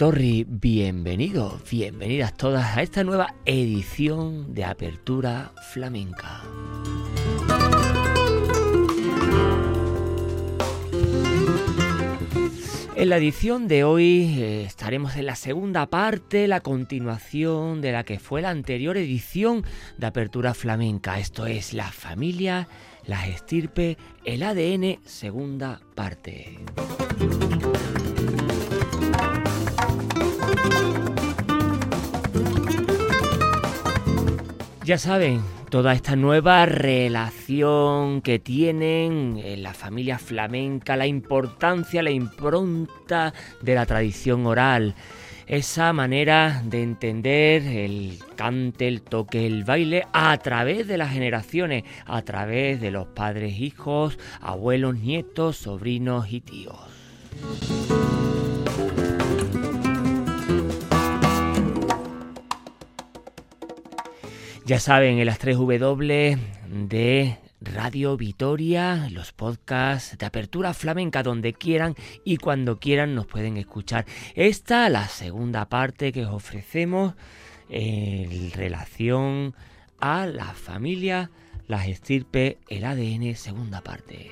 Torri, bienvenidos, bienvenidas todas a esta nueva edición de Apertura Flamenca. En la edición de hoy eh, estaremos en la segunda parte, la continuación de la que fue la anterior edición de Apertura Flamenca. Esto es la familia, las estirpe, el ADN, segunda parte. Ya saben, toda esta nueva relación que tienen en la familia flamenca, la importancia, la impronta de la tradición oral, esa manera de entender el cante, el toque, el baile a través de las generaciones, a través de los padres, hijos, abuelos, nietos, sobrinos y tíos. Ya saben, en las 3 W de Radio Vitoria, los podcasts de apertura flamenca donde quieran y cuando quieran nos pueden escuchar. Esta, la segunda parte que os ofrecemos en relación a la familia, las estirpe, el ADN, segunda parte.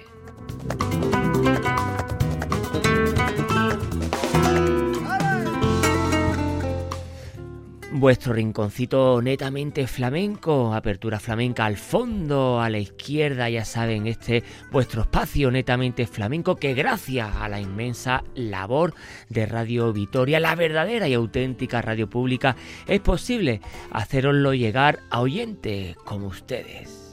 Vuestro rinconcito netamente flamenco, apertura flamenca al fondo, a la izquierda, ya saben, este vuestro espacio netamente flamenco que gracias a la inmensa labor de Radio Vitoria, la verdadera y auténtica radio pública, es posible haceroslo llegar a oyentes como ustedes.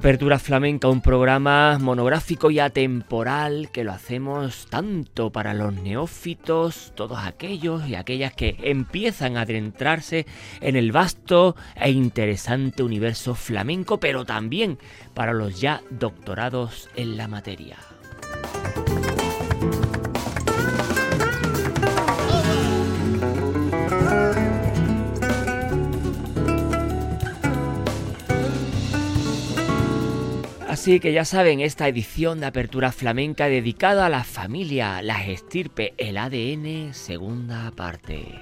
Apertura Flamenca, un programa monográfico y atemporal que lo hacemos tanto para los neófitos, todos aquellos y aquellas que empiezan a adentrarse en el vasto e interesante universo flamenco, pero también para los ya doctorados en la materia. Así que ya saben, esta edición de Apertura Flamenca dedicada a la familia, la estirpe, el ADN, segunda parte.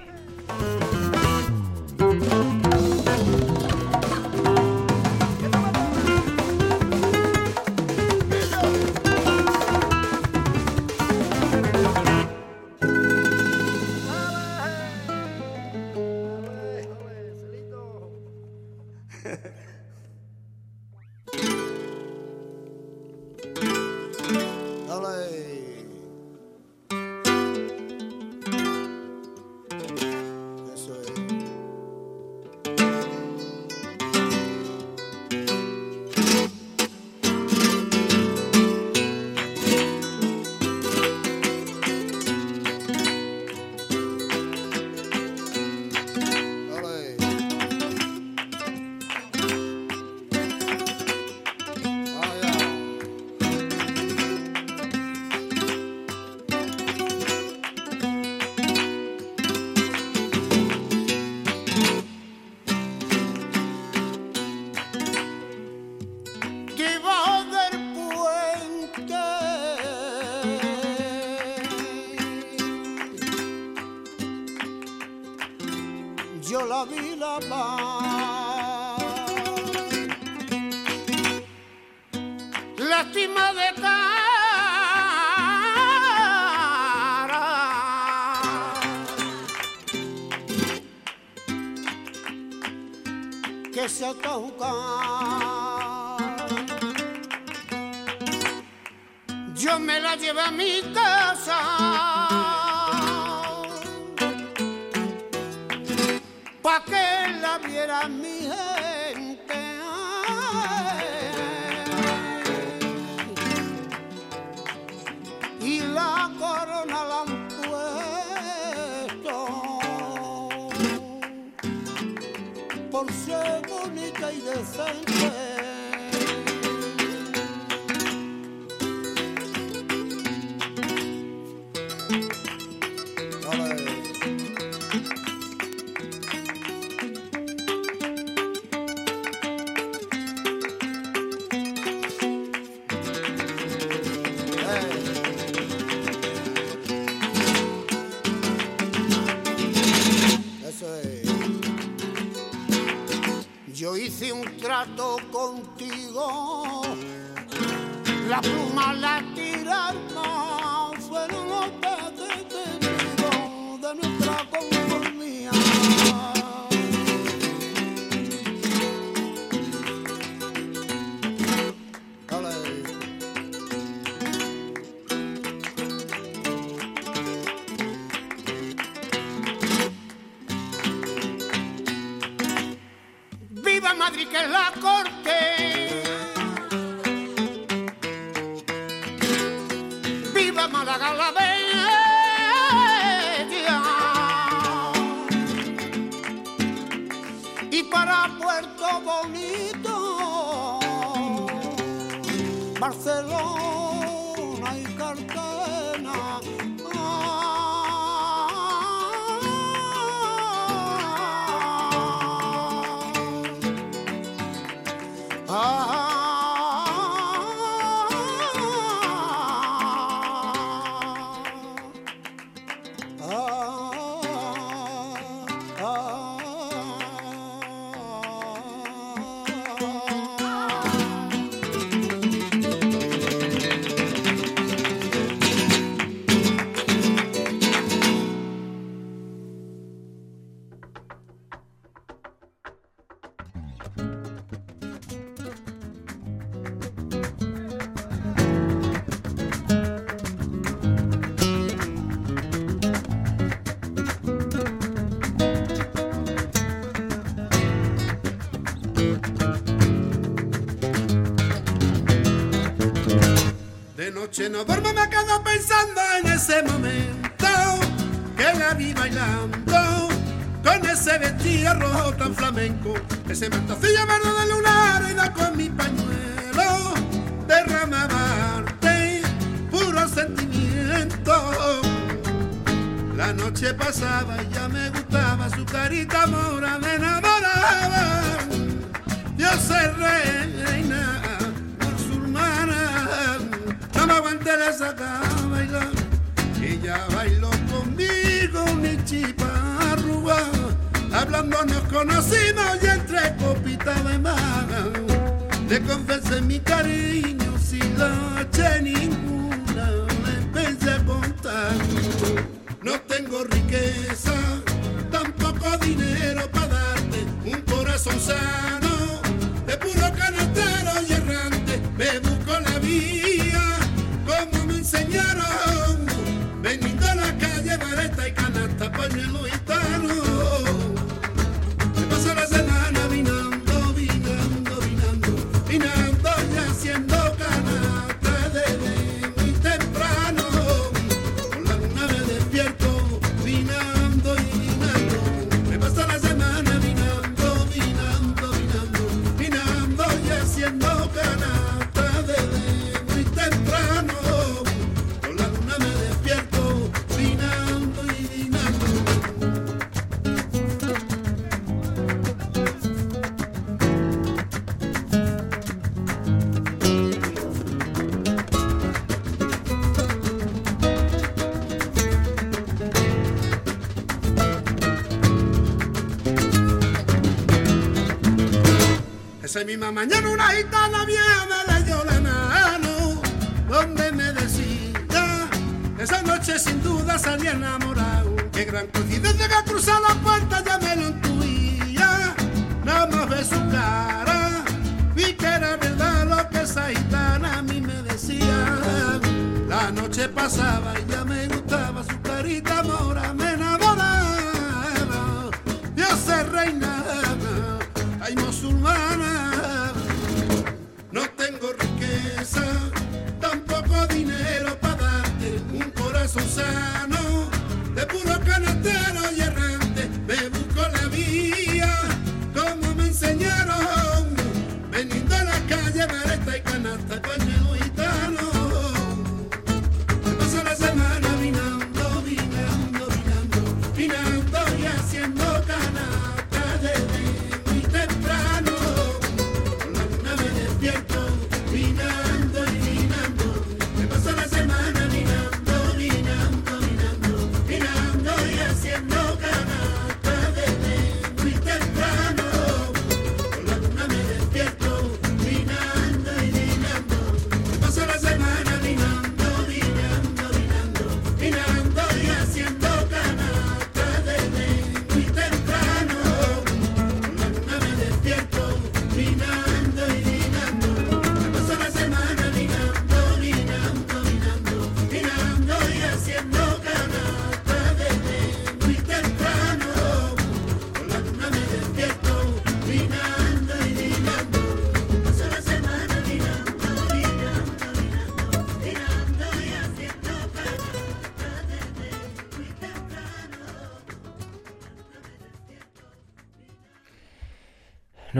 vi bailando con ese vestido rojo tan flamenco, ese mantacillo verde de lunar y la con mi pañuelo derramaba puro sentimiento. La noche pasaba y ya me gustaba su carita hablando nos conocimos y entre copitas de más le confesé mi cariño sin noche ninguna le pensé contar. No tengo riqueza, tampoco dinero para darte un corazón sano. Esa misma mañana una gitana vieja me leyó la mano, donde me decía, esa noche sin duda salí enamorado. Qué gran coincidencia que cruzar la puerta ya me lo intuía, nada más ve su cara, vi que era verdad lo que esa gitana a mí me decía. La noche pasaba y ya me gustaba su carita listen.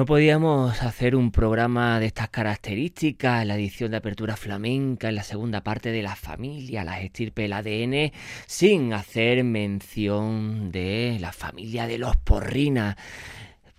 Podíamos hacer un programa de estas características, la edición de apertura flamenca, en la segunda parte de la familia, las estirpe el ADN, sin hacer mención de la familia de los Porrina.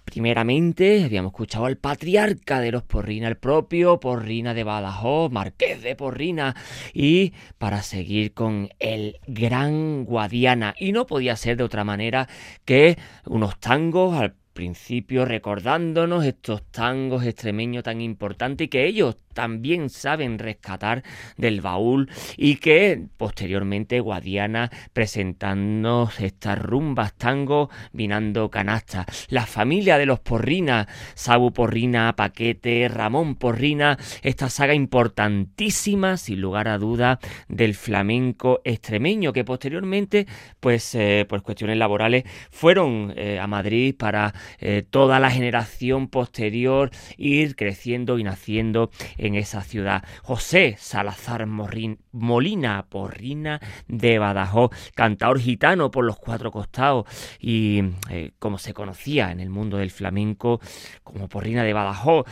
Primeramente habíamos escuchado al patriarca de los Porrina, el propio Porrina de Badajoz, Marqués de Porrina, y para seguir con el gran Guadiana. Y no podía ser de otra manera que unos tangos al principio recordándonos estos tangos extremeños tan importantes y que ellos también saben rescatar del baúl y que posteriormente Guadiana presentándonos estas rumbas tango vinando canasta. La familia de los Porrina, Sabu Porrina, Paquete, Ramón Porrina, esta saga importantísima sin lugar a duda del flamenco extremeño que posteriormente pues eh, por cuestiones laborales fueron eh, a Madrid para eh, toda la generación posterior ir creciendo y naciendo en esa ciudad. José Salazar Morrin, Molina Porrina de Badajoz, cantador gitano por los cuatro costados y eh, como se conocía en el mundo del flamenco como Porrina de Badajoz,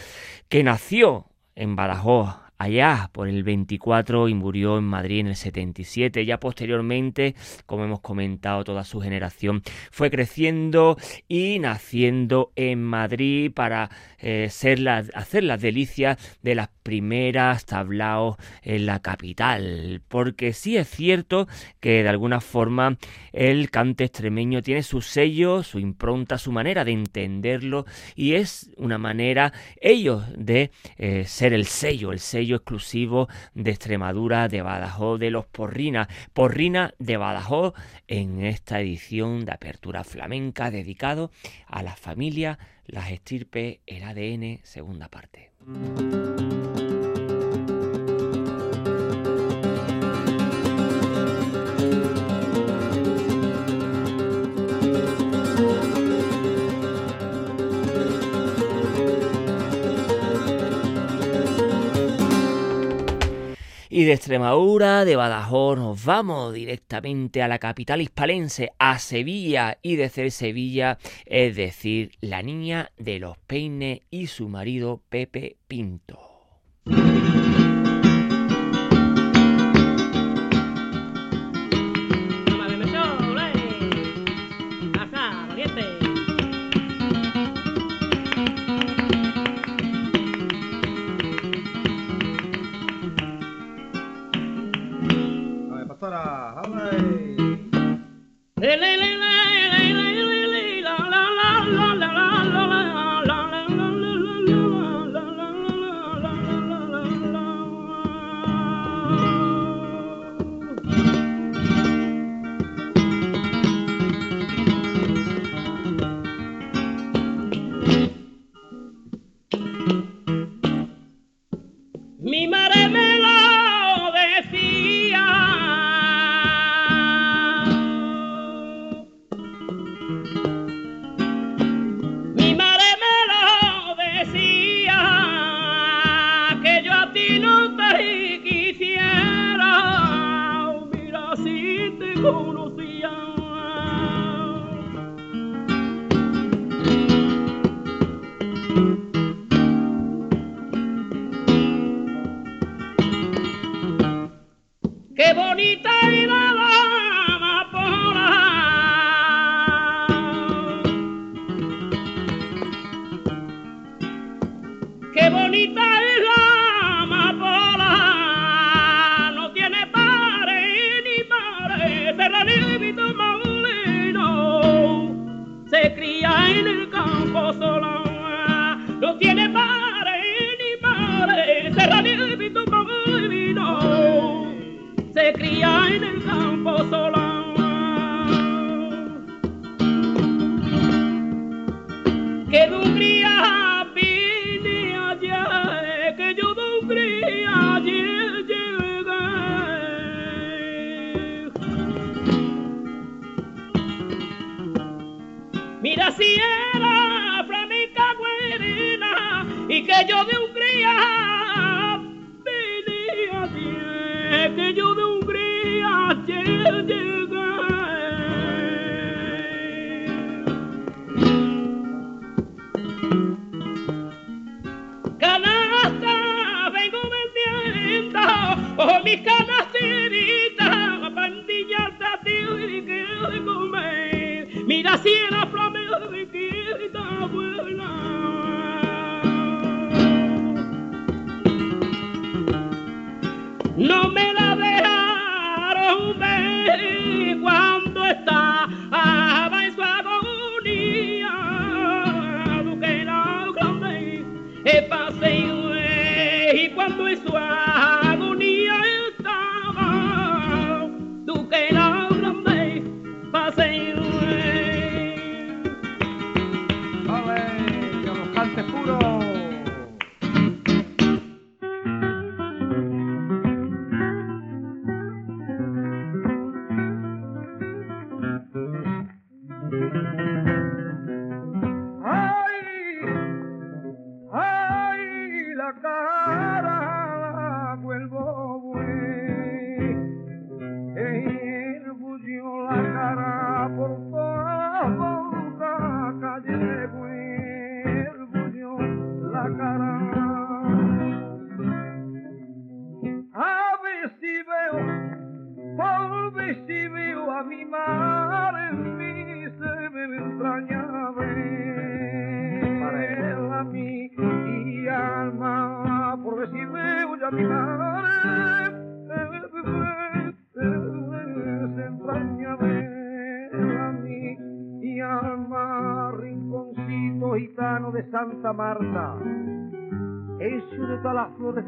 que nació en Badajoz allá por el 24 y murió en Madrid en el 77. Ya posteriormente, como hemos comentado, toda su generación fue creciendo y naciendo en Madrid para eh, hacer las delicias de las primeras tablaos en la capital. Porque sí es cierto que de alguna forma el cante extremeño tiene su sello, su impronta, su manera de entenderlo y es una manera ellos de eh, ser el sello, el sello exclusivo de Extremadura, de Badajoz, de los Porrina. Porrina de Badajoz en esta edición de Apertura Flamenca dedicado a la familia, las estirpes, el ADN, segunda parte. Y de Extremadura, de Badajoz, nos vamos directamente a la capital hispalense, a Sevilla, y desde Sevilla, es decir, la niña de los peines y su marido Pepe Pinto. Ele, ele. lê. De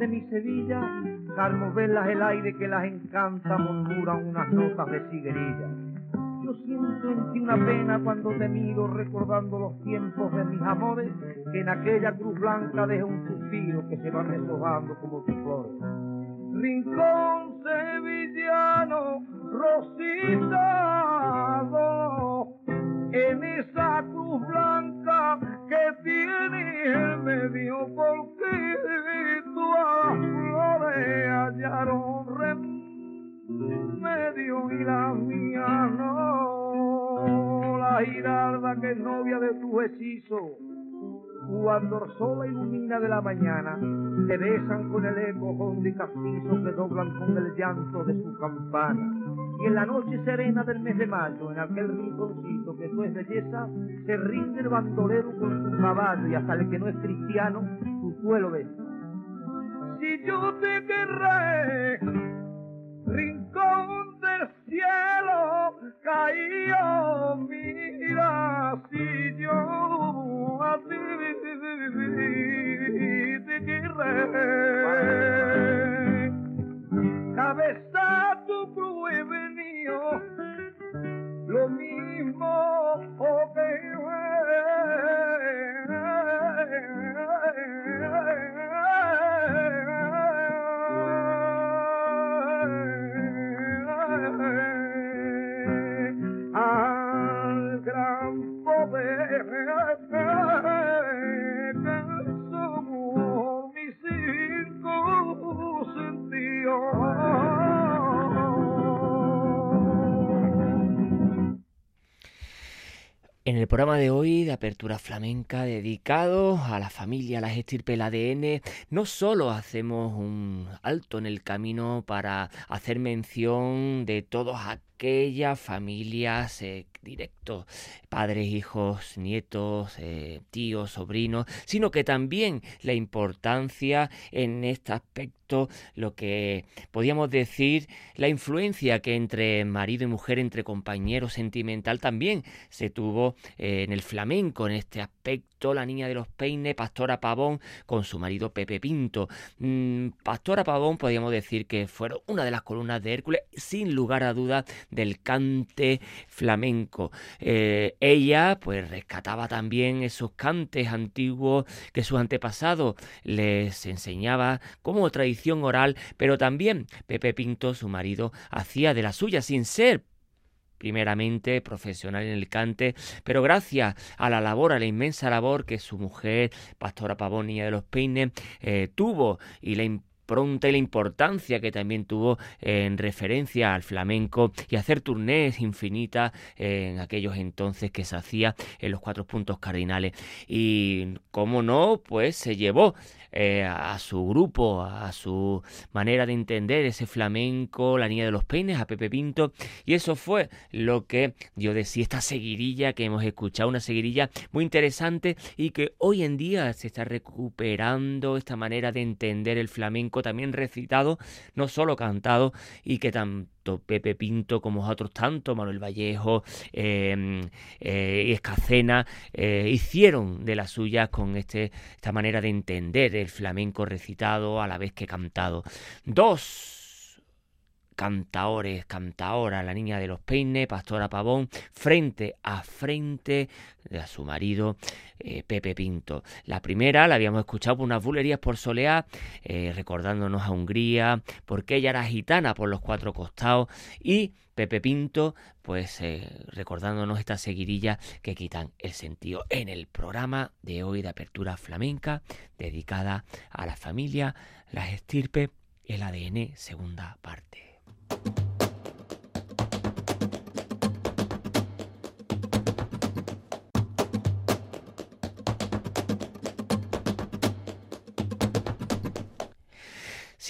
mi Sevilla, velas el aire que las encanta, murmuran unas notas de siguerilla. Yo siento en ti una pena cuando te miro recordando los tiempos de mis amores, que en aquella cruz blanca deja un suspiro que se va deshojando como tus flores. Rincón sevillano, Rosita, en esa cruz blanca que tiene en medio porque las flores hallaron remedio y la mía no la girarda que es novia de tu hechizo cuando el sol ilumina de la mañana, te besan con el eco hondo y castizo que doblan con el llanto de su campana. Y en la noche serena del mes de mayo, en aquel rinconcito tú es belleza, se rinde el bandolero con su caballo y hasta el que no es cristiano, su suelo besa. Si yo te querré, rincón del cielo caído, mira si yo a Apertura Flamenca dedicado a la familia, a la estirpe, el ADN, no solo hacemos un alto en el camino para hacer mención de todos aquellas familias eh, directos, padres, hijos, nietos, eh, tíos, sobrinos, sino que también la importancia en este aspecto, lo que podíamos decir, la influencia que entre marido y mujer, entre compañeros sentimental, también se tuvo eh, en el flamenco, en este aspecto, la niña de los peines, Pastora Pavón, con su marido Pepe Pinto. Mm, Pastora Pavón, podríamos decir que fueron una de las columnas de Hércules, sin lugar a dudas, del cante flamenco. Eh, ella pues rescataba también esos cantes antiguos que sus antepasados les enseñaba como tradición oral, pero también Pepe Pinto, su marido, hacía de la suya sin ser primeramente profesional en el cante, pero gracias a la labor, a la inmensa labor que su mujer, Pastora Pavonía de los Peines, eh, tuvo y la pronta y la importancia que también tuvo en referencia al flamenco y hacer turnés infinitas en aquellos entonces que se hacía en los cuatro puntos cardinales. Y como no, pues se llevó eh, a su grupo, a su manera de entender ese flamenco, la niña de los peines, a Pepe Pinto, y eso fue lo que yo decía, esta seguirilla que hemos escuchado, una seguirilla muy interesante y que hoy en día se está recuperando esta manera de entender el flamenco, también recitado, no solo cantado, y que tan Pepe Pinto como otros tantos, Manuel Vallejo em, eh, y Escacena, eh, hicieron de las suyas con este, esta manera de entender el flamenco recitado a la vez que cantado. Dos cantaores, cantaora, la niña de los peines, Pastora Pavón, frente a frente a su marido eh, Pepe Pinto. La primera la habíamos escuchado por unas bulerías por Soleá, eh, recordándonos a Hungría, porque ella era gitana por los cuatro costados y Pepe Pinto, pues eh, recordándonos esta seguirilla que quitan el sentido en el programa de hoy de apertura flamenca dedicada a la familia, las estirpes, el ADN, segunda parte.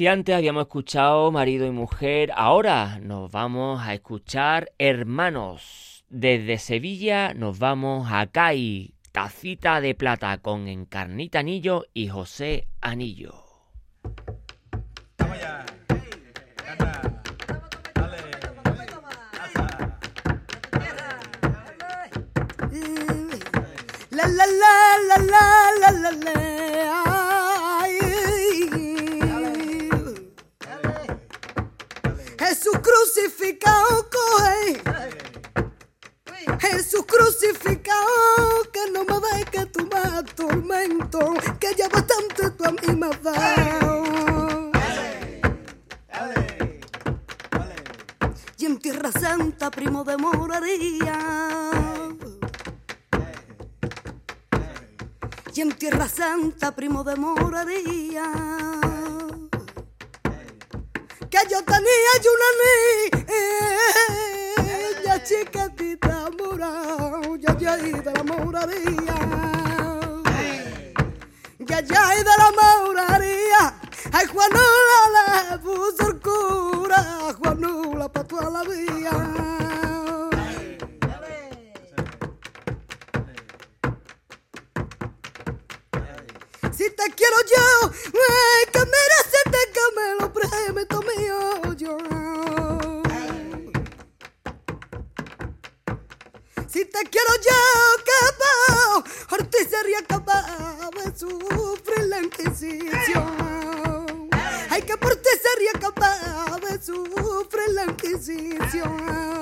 Si antes habíamos escuchado marido y mujer, ahora nos vamos a escuchar hermanos. Desde Sevilla nos vamos a CAI, tacita de plata con Encarnita Anillo y José Anillo. Primo de moraría. Si te quiero yo, ay, que mereces que me lo prometo mío yo. Si te quiero yo, capaz, Ortiz sería capaz de sufrir la Inquisición. Ay, que por ti sería capaz de sufrir la Inquisición.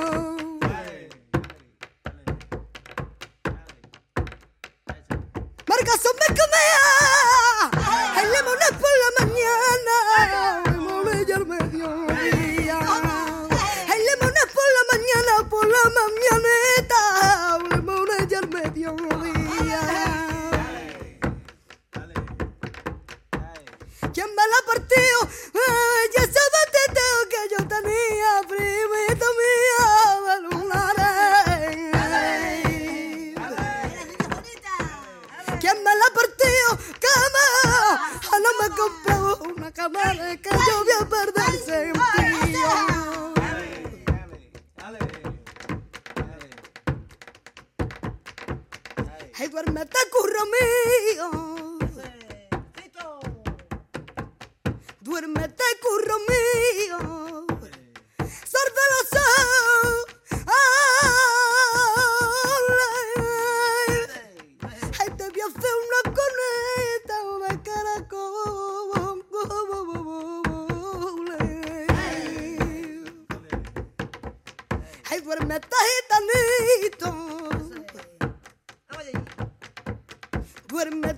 Ay, duérmete, gitanito. Duérmete,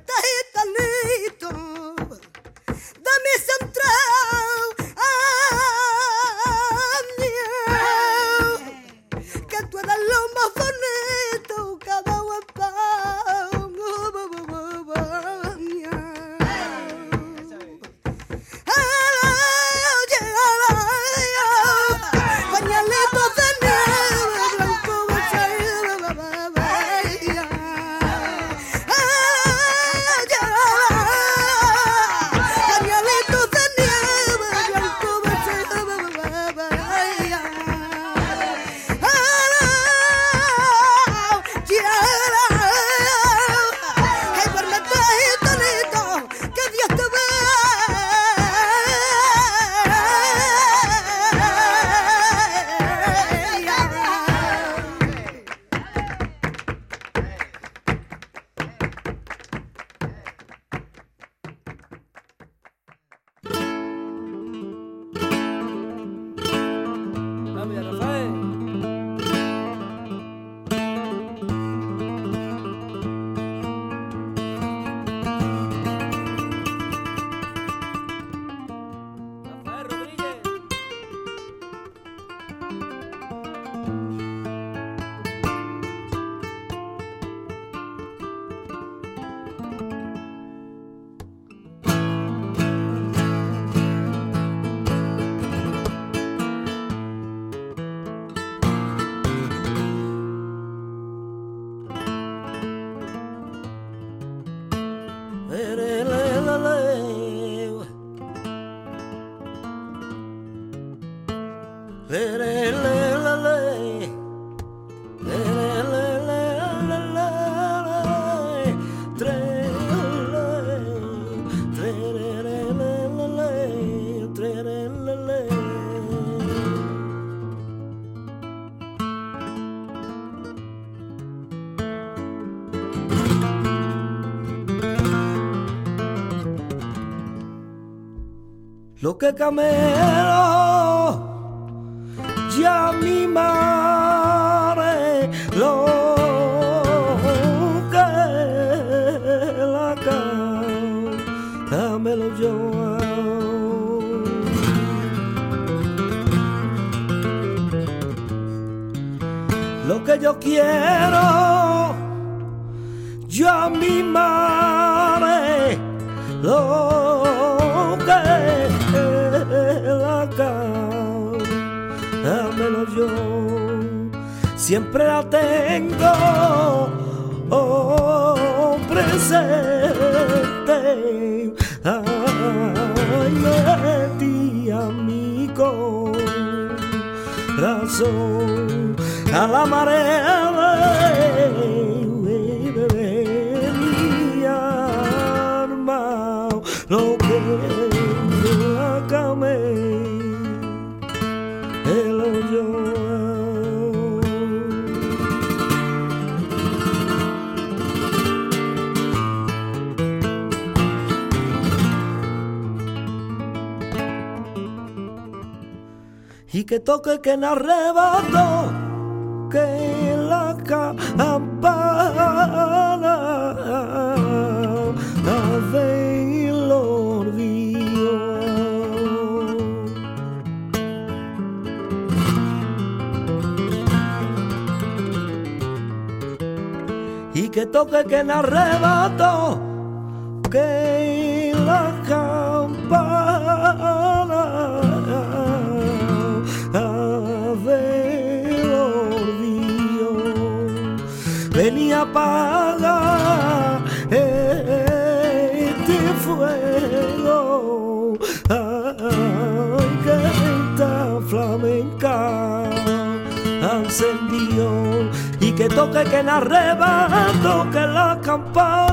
que camelo ya mi madre lo que la dámelo yo. Lo que yo quiero yo a mi madre siempre la tengo. Oh, presente. Ay metí a mi a la marea que toque que en arrebato que la campana del olvido. Y que toque que en arrebato que venía a apagar este fuego. Ay, que esta flamenca encendió y que toque que en arrebato que las campanas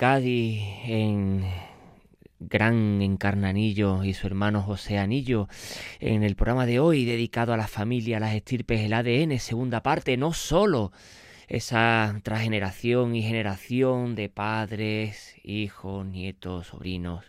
Cádiz en gran Encarnanillo y su hermano José Anillo. En el programa de hoy dedicado a la familia, las estirpes, el ADN, segunda parte, no solo esa transgeneración y generación de padres, hijos, nietos, sobrinos,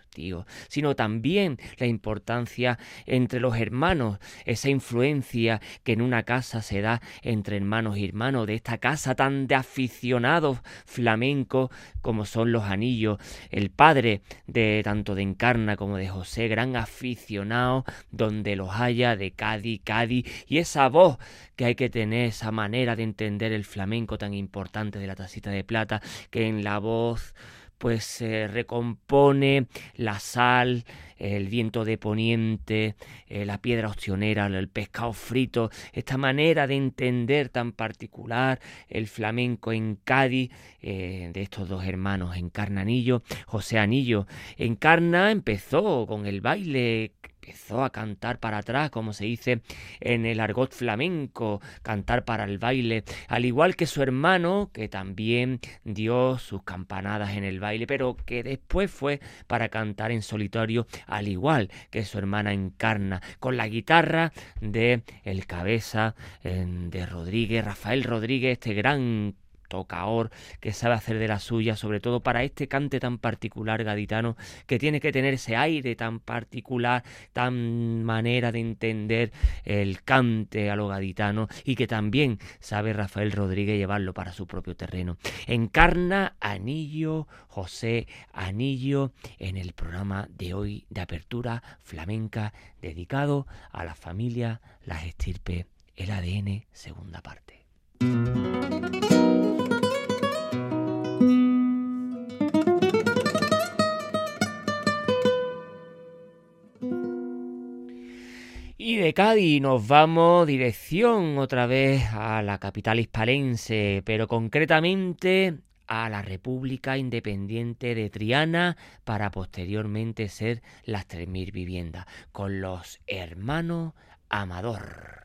sino también la importancia entre los hermanos, esa influencia que en una casa se da entre hermanos y hermanos, de esta casa tan de aficionados flamencos como son los anillos, el padre de tanto de Encarna como de José, gran aficionado donde los haya de Cádiz, Cádiz, y esa voz que hay que tener, esa manera de entender el flamenco tan importante de la tacita de plata, que en la voz pues se recompone la sal, el viento de poniente, eh, la piedra ostionera, el pescado frito, esta manera de entender tan particular el flamenco en Cádiz eh, de estos dos hermanos, Encarna Anillo, José Anillo. Encarna empezó con el baile empezó a cantar para atrás, como se dice en el argot flamenco, cantar para el baile, al igual que su hermano, que también dio sus campanadas en el baile, pero que después fue para cantar en solitario, al igual que su hermana Encarna, con la guitarra de el cabeza de Rodríguez, Rafael Rodríguez, este gran tocaor que sabe hacer de la suya, sobre todo para este cante tan particular gaditano, que tiene que tener ese aire tan particular, tan manera de entender el cante a lo gaditano y que también sabe Rafael Rodríguez llevarlo para su propio terreno. Encarna Anillo, José Anillo, en el programa de hoy de apertura flamenca dedicado a la familia, las estirpes, el ADN, segunda parte. De Cádiz nos vamos dirección otra vez a la capital hispalense, pero concretamente a la República Independiente de Triana para posteriormente ser las 3.000 viviendas, con los hermanos Amador.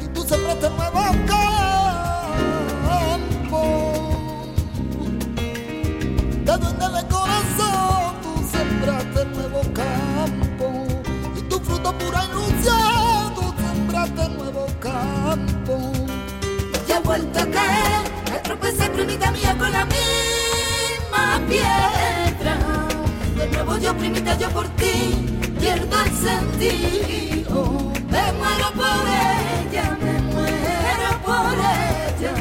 y tú sembraste nuevo campo. Te en el corazón tú sembraste nuevo campo. Y tu fruto pura ilusión tú sembraste nuevo campo. Y ha vuelto a caer a tropezar primita mía con la misma piedra. De nuevo yo primita yo por ti pierdo el sentido. Me muero por ella, me muero por ella.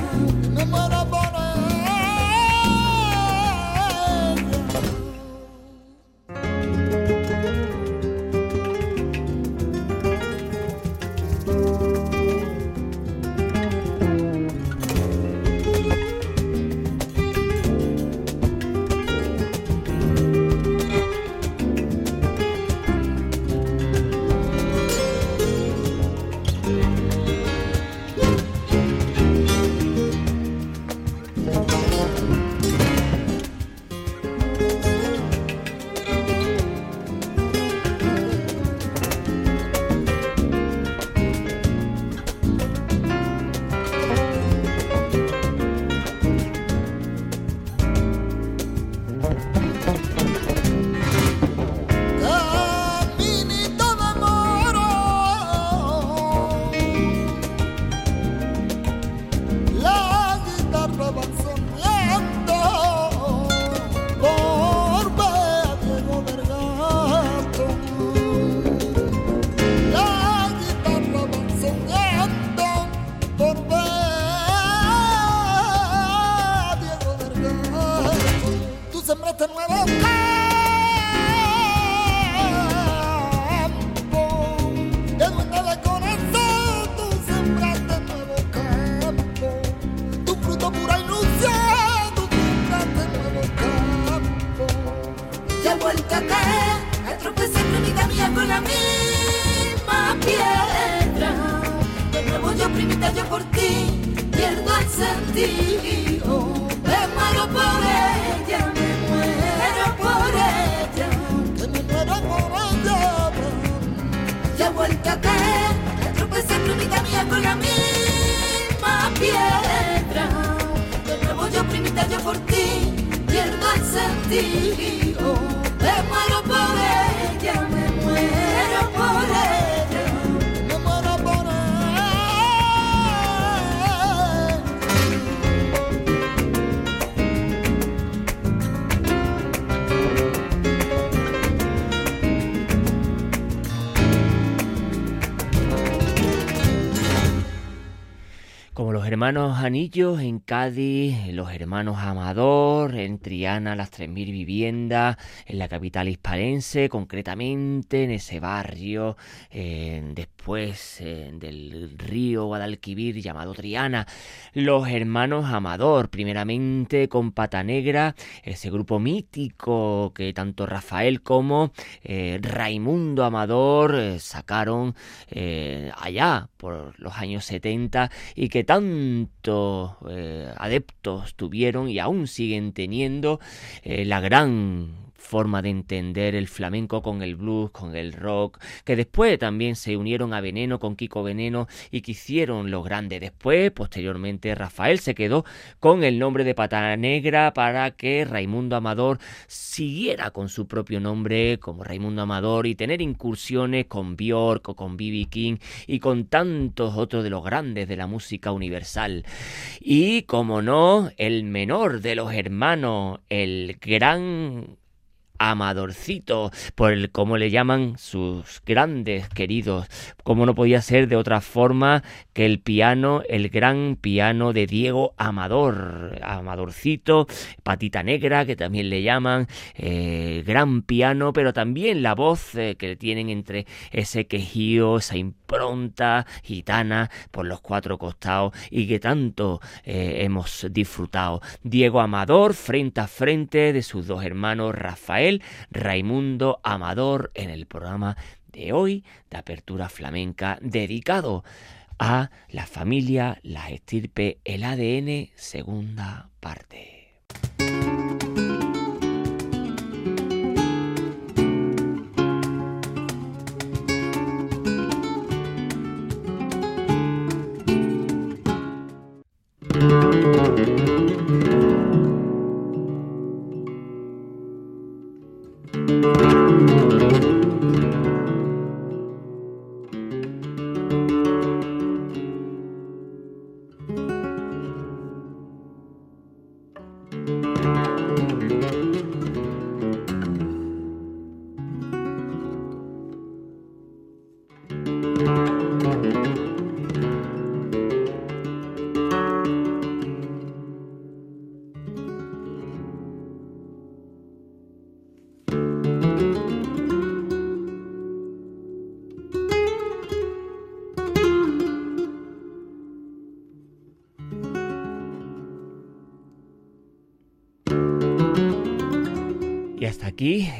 Hermanos Anillos en Cádiz, los hermanos Amador, en Triana las 3.000 viviendas, en la capital hispalense, concretamente en ese barrio, después del río Guadalquivir llamado Triana, los hermanos Amador, primeramente con Pata Negra, ese grupo mítico que tanto Rafael como eh, Raimundo Amador eh, sacaron eh, allá por los años 70 y que eh, adeptos tuvieron y aún siguen teniendo eh, la gran forma de entender el flamenco con el blues, con el rock, que después también se unieron a Veneno con Kiko Veneno y que hicieron lo grande. Después, posteriormente, Rafael se quedó con el nombre de Pata Negra para que Raimundo Amador siguiera con su propio nombre como Raimundo Amador y tener incursiones con Bjork o con B.B. King y con tantos otros de los grandes de la música universal. Y, como no, el menor de los hermanos, el gran Amadorcito, por el como le llaman sus grandes queridos, como no podía ser de otra forma que el piano, el gran piano de Diego Amador, Amadorcito, patita negra, que también le llaman, eh, gran piano, pero también la voz eh, que tienen entre ese quejío, esa impronta gitana por los cuatro costados y que tanto eh, hemos disfrutado. Diego Amador frente a frente de sus dos hermanos Rafael, Raimundo Amador en el programa de hoy de Apertura Flamenca dedicado a la familia, la estirpe, el ADN, segunda parte.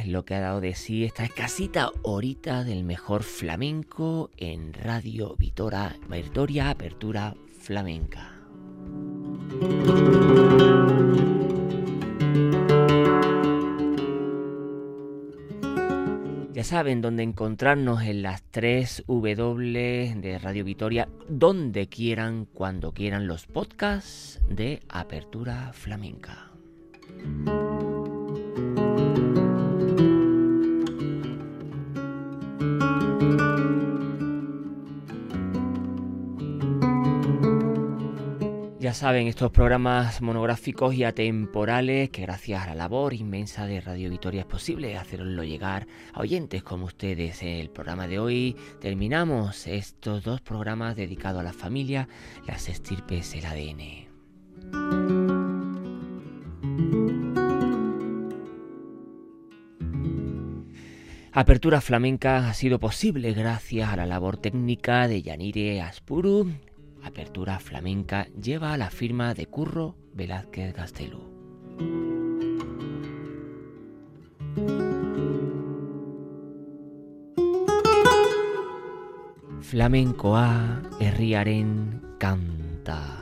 Lo que ha dado de sí esta escasita horita del mejor flamenco en Radio Vitora, Vitoria Apertura Flamenca. Ya saben dónde encontrarnos en las 3 W de Radio Vitoria, donde quieran, cuando quieran los podcasts de Apertura Flamenca. Ya saben, estos programas monográficos y atemporales que gracias a la labor inmensa de Radio Vitoria es posible hacerlo llegar a oyentes como ustedes. El programa de hoy terminamos estos dos programas dedicados a la familia, las estirpes, el ADN. Apertura Flamenca ha sido posible gracias a la labor técnica de Yanire Aspuru, Apertura Flamenca lleva a la firma de Curro Velázquez Gastelu. Flamencoa herriaren canta.